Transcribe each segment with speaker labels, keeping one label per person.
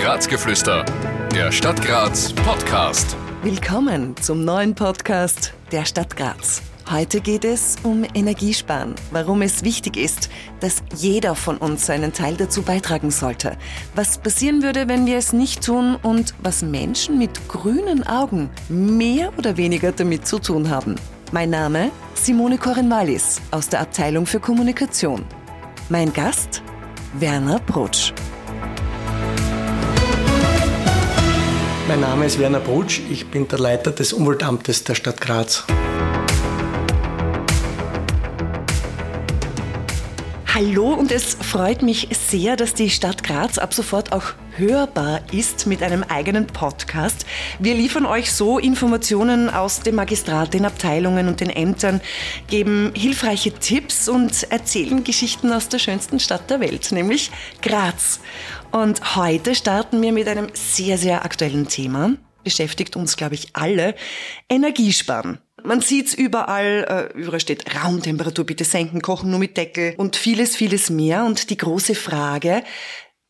Speaker 1: Grazgeflüster, der Stadt Graz Podcast.
Speaker 2: Willkommen zum neuen Podcast der Stadt Graz. Heute geht es um Energiesparen, warum es wichtig ist, dass jeder von uns seinen Teil dazu beitragen sollte. Was passieren würde, wenn wir es nicht tun und was Menschen mit grünen Augen mehr oder weniger damit zu tun haben. Mein Name Simone Korenwalis aus der Abteilung für Kommunikation. Mein Gast Werner Brutsch.
Speaker 3: Mein Name ist Werner Brutsch, ich bin der Leiter des Umweltamtes der Stadt Graz.
Speaker 2: Hallo und es freut mich sehr, dass die Stadt Graz ab sofort auch hörbar ist mit einem eigenen Podcast. Wir liefern euch so Informationen aus dem Magistrat, den Abteilungen und den Ämtern, geben hilfreiche Tipps und erzählen Geschichten aus der schönsten Stadt der Welt, nämlich Graz. Und heute starten wir mit einem sehr, sehr aktuellen Thema. Beschäftigt uns, glaube ich, alle. Energiesparen. Man sieht's überall, äh, überall steht Raumtemperatur bitte senken, kochen nur mit Deckel und vieles, vieles mehr. Und die große Frage,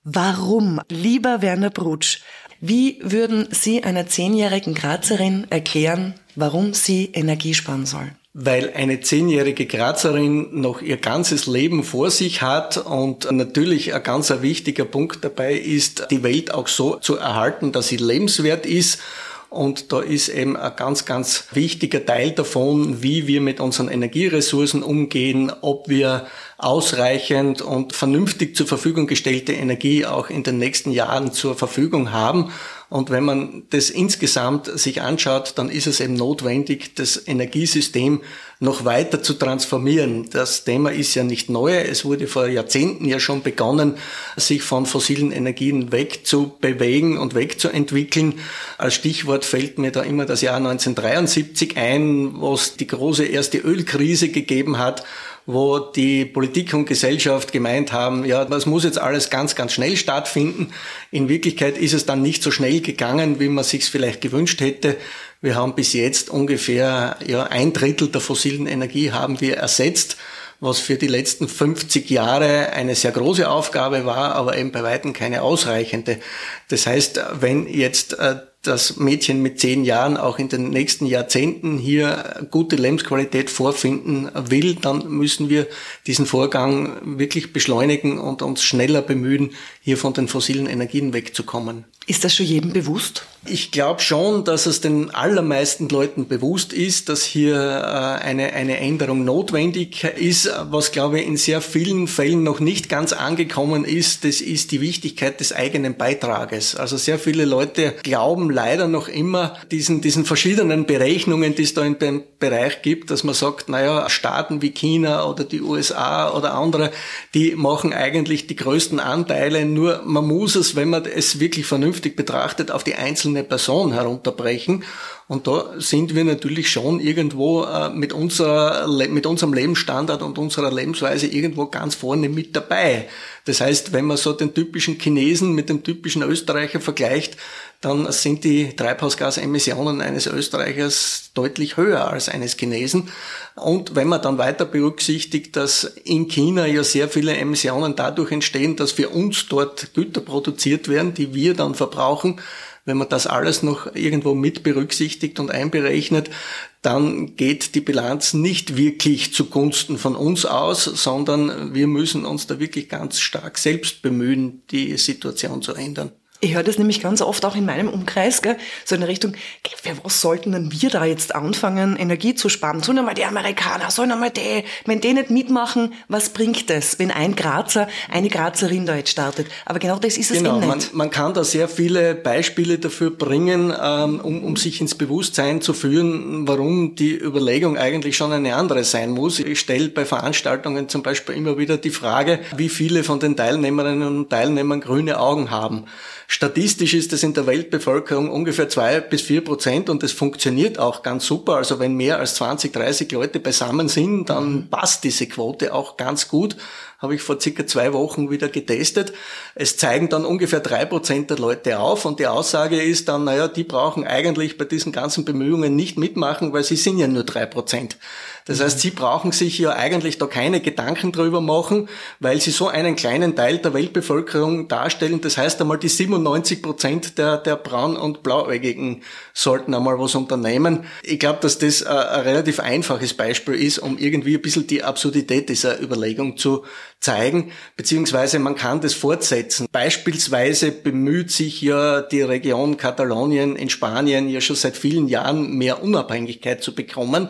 Speaker 2: warum? Lieber Werner Brutsch, wie würden Sie einer zehnjährigen Grazerin erklären, warum sie Energie sparen soll?
Speaker 3: weil eine zehnjährige Grazerin noch ihr ganzes Leben vor sich hat und natürlich ein ganz wichtiger Punkt dabei ist, die Welt auch so zu erhalten, dass sie lebenswert ist und da ist eben ein ganz, ganz wichtiger Teil davon, wie wir mit unseren Energieressourcen umgehen, ob wir ausreichend und vernünftig zur Verfügung gestellte Energie auch in den nächsten Jahren zur Verfügung haben. Und wenn man das insgesamt sich anschaut, dann ist es eben notwendig, das Energiesystem noch weiter zu transformieren. Das Thema ist ja nicht neu. Es wurde vor Jahrzehnten ja schon begonnen, sich von fossilen Energien wegzubewegen und wegzuentwickeln. Als Stichwort fällt mir da immer das Jahr 1973 ein, wo es die große erste Ölkrise gegeben hat wo die Politik und Gesellschaft gemeint haben, ja, das muss jetzt alles ganz, ganz schnell stattfinden. In Wirklichkeit ist es dann nicht so schnell gegangen, wie man sich vielleicht gewünscht hätte. Wir haben bis jetzt ungefähr ja, ein Drittel der fossilen Energie haben wir ersetzt was für die letzten 50 Jahre eine sehr große Aufgabe war, aber eben bei weitem keine ausreichende. Das heißt, wenn jetzt äh, das Mädchen mit zehn Jahren auch in den nächsten Jahrzehnten hier gute Lebensqualität vorfinden will, dann müssen wir diesen Vorgang wirklich beschleunigen und uns schneller bemühen, hier von den fossilen Energien wegzukommen.
Speaker 2: Ist das schon jedem bewusst?
Speaker 3: Ich glaube schon, dass es den allermeisten Leuten bewusst ist, dass hier äh, eine, eine Änderung notwendig ist. Was, glaube ich, in sehr vielen Fällen noch nicht ganz angekommen ist, das ist die Wichtigkeit des eigenen Beitrages. Also sehr viele Leute glauben leider noch immer diesen, diesen verschiedenen Berechnungen, die es da in dem Bereich gibt, dass man sagt, naja, Staaten wie China oder die USA oder andere, die machen eigentlich die größten Anteile. Nur man muss es, wenn man es wirklich vernünftig vernünftig betrachtet auf die einzelne Person herunterbrechen. Und da sind wir natürlich schon irgendwo äh, mit, unserer, mit unserem Lebensstandard und unserer Lebensweise irgendwo ganz vorne mit dabei. Das heißt, wenn man so den typischen Chinesen mit dem typischen Österreicher vergleicht, dann sind die Treibhausgasemissionen eines Österreichers deutlich höher als eines Chinesen. Und wenn man dann weiter berücksichtigt, dass in China ja sehr viele Emissionen dadurch entstehen, dass für uns dort Güter produziert werden, die wir dann verbrauchen, wenn man das alles noch irgendwo mit berücksichtigt und einberechnet, dann geht die Bilanz nicht wirklich zugunsten von uns aus, sondern wir müssen uns da wirklich ganz stark selbst bemühen, die Situation zu ändern.
Speaker 2: Ich höre das nämlich ganz oft auch in meinem Umkreis, gell? so in der Richtung, für was sollten denn wir da jetzt anfangen, Energie zu sparen? Sollen einmal die Amerikaner, sollen einmal die, wenn die nicht mitmachen, was bringt das, wenn ein Grazer, eine Grazerin da jetzt startet? Aber genau das ist es
Speaker 3: genau,
Speaker 2: eben
Speaker 3: nicht. Man, man kann da sehr viele Beispiele dafür bringen, ähm, um, um sich ins Bewusstsein zu führen, warum die Überlegung eigentlich schon eine andere sein muss. Ich stelle bei Veranstaltungen zum Beispiel immer wieder die Frage, wie viele von den Teilnehmerinnen und Teilnehmern grüne Augen haben. Statistisch ist es in der Weltbevölkerung ungefähr zwei bis vier Prozent und es funktioniert auch ganz super. Also wenn mehr als 20, 30 Leute beisammen sind, dann passt diese Quote auch ganz gut. Habe ich vor circa zwei Wochen wieder getestet. Es zeigen dann ungefähr drei Prozent der Leute auf und die Aussage ist dann, naja, die brauchen eigentlich bei diesen ganzen Bemühungen nicht mitmachen, weil sie sind ja nur drei Prozent. Das heißt, sie brauchen sich ja eigentlich da keine Gedanken drüber machen, weil sie so einen kleinen Teil der Weltbevölkerung darstellen. Das heißt einmal, die 97 Prozent der, der Braun- und Blauäugigen sollten einmal was unternehmen. Ich glaube, dass das ein, ein relativ einfaches Beispiel ist, um irgendwie ein bisschen die Absurdität dieser Überlegung zu zeigen, beziehungsweise man kann das fortsetzen. Beispielsweise bemüht sich ja die Region Katalonien in Spanien ja schon seit vielen Jahren mehr Unabhängigkeit zu bekommen.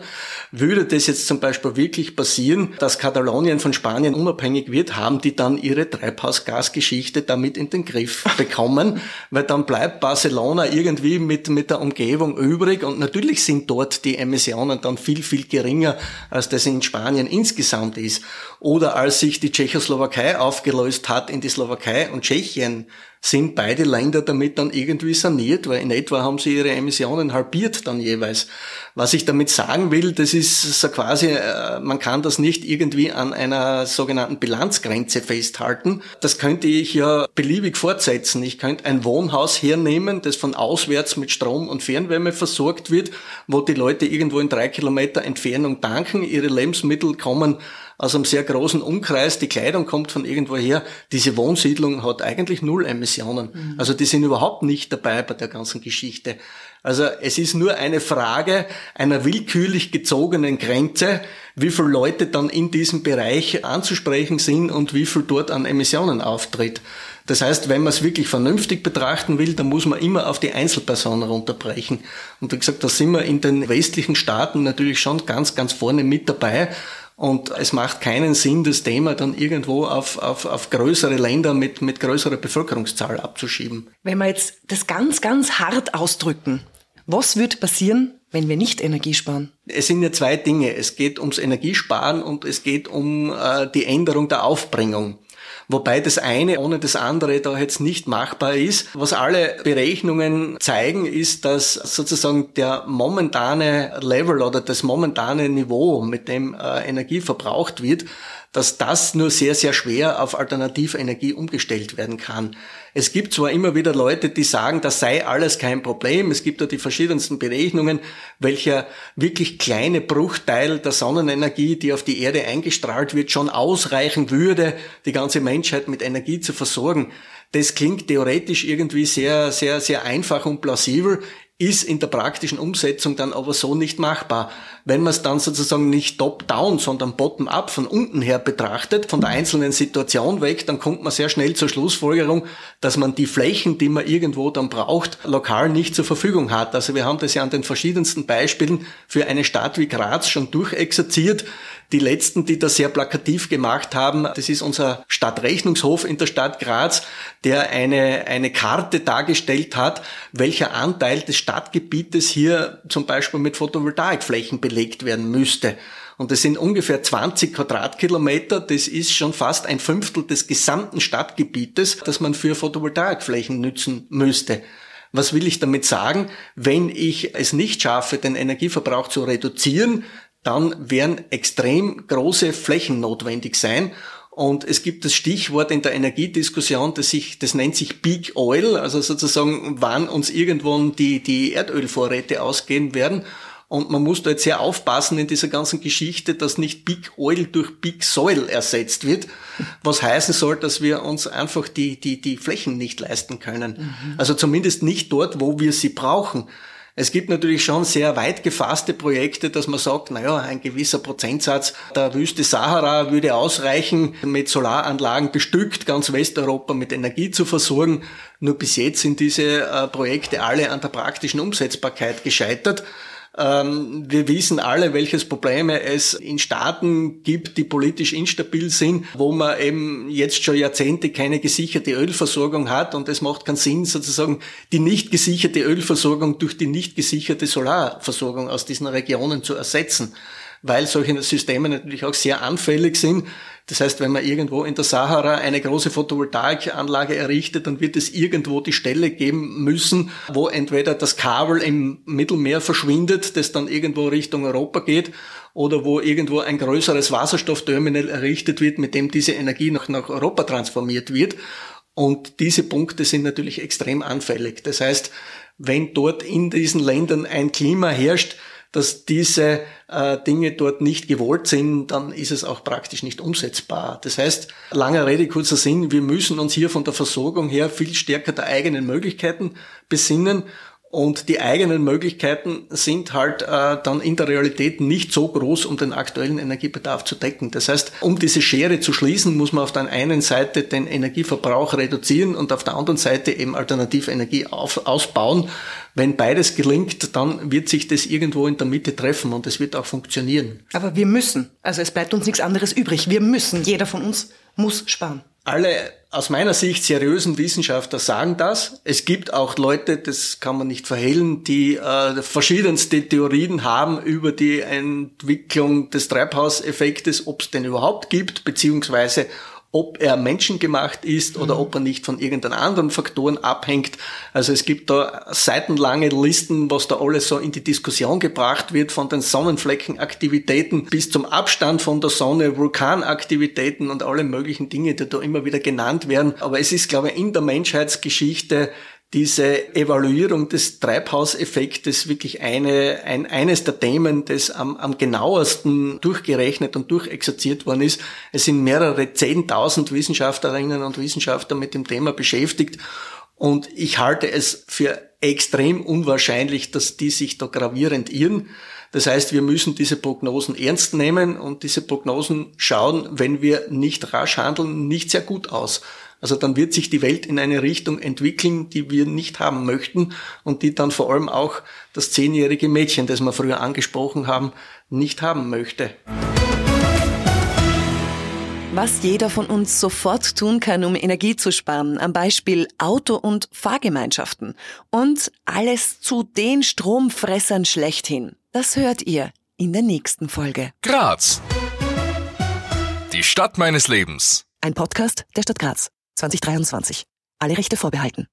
Speaker 3: Würde das jetzt zum Beispiel wirklich passieren, dass Katalonien von Spanien unabhängig wird, haben die dann ihre Treibhausgasgeschichte damit in den Griff bekommen, weil dann bleibt Barcelona irgendwie mit, mit der Umgebung übrig und natürlich sind dort die Emissionen dann viel, viel geringer, als das in Spanien insgesamt ist. Oder als sich die Tschechoslowakei aufgelöst hat in die Slowakei und Tschechien, sind beide Länder damit dann irgendwie saniert, weil in etwa haben sie ihre Emissionen halbiert dann jeweils. Was ich damit sagen will, das ist so quasi, äh, man kann das nicht irgendwie an einer sogenannten Bilanzgrenze festhalten. Das könnte ich ja beliebig fortsetzen. Ich könnte ein Wohnhaus hernehmen, das von auswärts mit Strom und Fernwärme versorgt wird, wo die Leute irgendwo in drei Kilometer Entfernung tanken, ihre Lebensmittel kommen aus einem sehr großen Umkreis, die Kleidung kommt von irgendwoher. Diese Wohnsiedlung hat eigentlich null Emissionen. Mhm. Also die sind überhaupt nicht dabei bei der ganzen Geschichte. Also es ist nur eine Frage einer willkürlich gezogenen Grenze, wie viele Leute dann in diesem Bereich anzusprechen sind und wie viel dort an Emissionen auftritt. Das heißt, wenn man es wirklich vernünftig betrachten will, dann muss man immer auf die Einzelpersonen runterbrechen. Und wie gesagt, da sind wir in den westlichen Staaten natürlich schon ganz, ganz vorne mit dabei. Und es macht keinen Sinn, das Thema dann irgendwo auf, auf, auf größere Länder mit, mit größerer Bevölkerungszahl abzuschieben.
Speaker 2: Wenn wir jetzt das ganz, ganz hart ausdrücken, was wird passieren, wenn wir nicht Energie sparen?
Speaker 3: Es sind ja zwei Dinge. Es geht ums Energiesparen und es geht um äh, die Änderung der Aufbringung. Wobei das eine ohne das andere da jetzt nicht machbar ist. Was alle Berechnungen zeigen, ist, dass sozusagen der momentane Level oder das momentane Niveau, mit dem äh, Energie verbraucht wird, dass das nur sehr, sehr schwer auf Alternativenergie umgestellt werden kann. Es gibt zwar immer wieder Leute, die sagen, das sei alles kein Problem. Es gibt da die verschiedensten Berechnungen, welcher wirklich kleine Bruchteil der Sonnenenergie, die auf die Erde eingestrahlt wird, schon ausreichen würde, die ganze Menschheit mit Energie zu versorgen. Das klingt theoretisch irgendwie sehr, sehr, sehr einfach und plausibel ist in der praktischen Umsetzung dann aber so nicht machbar. Wenn man es dann sozusagen nicht top-down, sondern bottom-up von unten her betrachtet, von der einzelnen Situation weg, dann kommt man sehr schnell zur Schlussfolgerung, dass man die Flächen, die man irgendwo dann braucht, lokal nicht zur Verfügung hat. Also wir haben das ja an den verschiedensten Beispielen für eine Stadt wie Graz schon durchexerziert. Die letzten, die das sehr plakativ gemacht haben, das ist unser Stadtrechnungshof in der Stadt Graz, der eine, eine Karte dargestellt hat, welcher Anteil des Stadtgebietes hier zum Beispiel mit Photovoltaikflächen belegt werden müsste. Und das sind ungefähr 20 Quadratkilometer. Das ist schon fast ein Fünftel des gesamten Stadtgebietes, das man für Photovoltaikflächen nützen müsste. Was will ich damit sagen? Wenn ich es nicht schaffe, den Energieverbrauch zu reduzieren, dann werden extrem große Flächen notwendig sein. Und es gibt das Stichwort in der Energiediskussion, das, sich, das nennt sich Peak Oil, also sozusagen, wann uns irgendwann die, die Erdölvorräte ausgehen werden. Und man muss da jetzt sehr aufpassen in dieser ganzen Geschichte, dass nicht Big Oil durch Big Soil ersetzt wird, was heißen soll, dass wir uns einfach die, die, die Flächen nicht leisten können. Mhm. Also zumindest nicht dort, wo wir sie brauchen. Es gibt natürlich schon sehr weit gefasste Projekte, dass man sagt, naja, ein gewisser Prozentsatz der Wüste Sahara würde ausreichen, mit Solaranlagen bestückt, ganz Westeuropa mit Energie zu versorgen. Nur bis jetzt sind diese äh, Projekte alle an der praktischen Umsetzbarkeit gescheitert. Ähm, wir wissen alle, welches Probleme es in Staaten gibt, die politisch instabil sind, wo man eben jetzt schon Jahrzehnte keine gesicherte Ölversorgung hat und es macht keinen Sinn, sozusagen die nicht gesicherte Ölversorgung durch die nicht gesicherte Solarversorgung aus diesen Regionen zu ersetzen. Weil solche Systeme natürlich auch sehr anfällig sind. Das heißt, wenn man irgendwo in der Sahara eine große Photovoltaikanlage errichtet, dann wird es irgendwo die Stelle geben müssen, wo entweder das Kabel im Mittelmeer verschwindet, das dann irgendwo Richtung Europa geht, oder wo irgendwo ein größeres Wasserstoffterminal errichtet wird, mit dem diese Energie noch nach Europa transformiert wird. Und diese Punkte sind natürlich extrem anfällig. Das heißt, wenn dort in diesen Ländern ein Klima herrscht, dass diese äh, Dinge dort nicht gewollt sind, dann ist es auch praktisch nicht umsetzbar. Das heißt, langer Rede, kurzer Sinn, wir müssen uns hier von der Versorgung her viel stärker der eigenen Möglichkeiten besinnen und die eigenen Möglichkeiten sind halt äh, dann in der Realität nicht so groß, um den aktuellen Energiebedarf zu decken. Das heißt, um diese Schere zu schließen, muss man auf der einen Seite den Energieverbrauch reduzieren und auf der anderen Seite eben Alternativenergie auf, ausbauen. Wenn beides gelingt, dann wird sich das irgendwo in der Mitte treffen und es wird auch funktionieren.
Speaker 2: Aber wir müssen. Also es bleibt uns nichts anderes übrig. Wir müssen. Jeder von uns muss sparen.
Speaker 3: Alle aus meiner Sicht seriösen Wissenschaftler sagen das. Es gibt auch Leute, das kann man nicht verhehlen, die äh, verschiedenste Theorien haben über die Entwicklung des Treibhauseffektes, ob es den überhaupt gibt, beziehungsweise ob er menschengemacht ist oder mhm. ob er nicht von irgendeinen anderen Faktoren abhängt. Also es gibt da seitenlange Listen, was da alles so in die Diskussion gebracht wird, von den Sonnenfleckenaktivitäten bis zum Abstand von der Sonne, Vulkanaktivitäten und alle möglichen Dinge, die da immer wieder genannt werden. Aber es ist, glaube ich, in der Menschheitsgeschichte diese Evaluierung des Treibhauseffektes wirklich eine, ein, eines der Themen, das am, am genauesten durchgerechnet und durchexerziert worden ist. Es sind mehrere Zehntausend Wissenschaftlerinnen und Wissenschaftler mit dem Thema beschäftigt und ich halte es für extrem unwahrscheinlich, dass die sich da gravierend irren. Das heißt, wir müssen diese Prognosen ernst nehmen und diese Prognosen schauen, wenn wir nicht rasch handeln, nicht sehr gut aus. Also dann wird sich die Welt in eine Richtung entwickeln, die wir nicht haben möchten und die dann vor allem auch das zehnjährige Mädchen, das wir früher angesprochen haben, nicht haben möchte.
Speaker 2: Was jeder von uns sofort tun kann, um Energie zu sparen, am Beispiel Auto- und Fahrgemeinschaften. Und alles zu den Stromfressern schlechthin. Das hört ihr in der nächsten Folge.
Speaker 1: Graz. Die Stadt meines Lebens.
Speaker 2: Ein Podcast der Stadt Graz. 2023. Alle Rechte vorbehalten.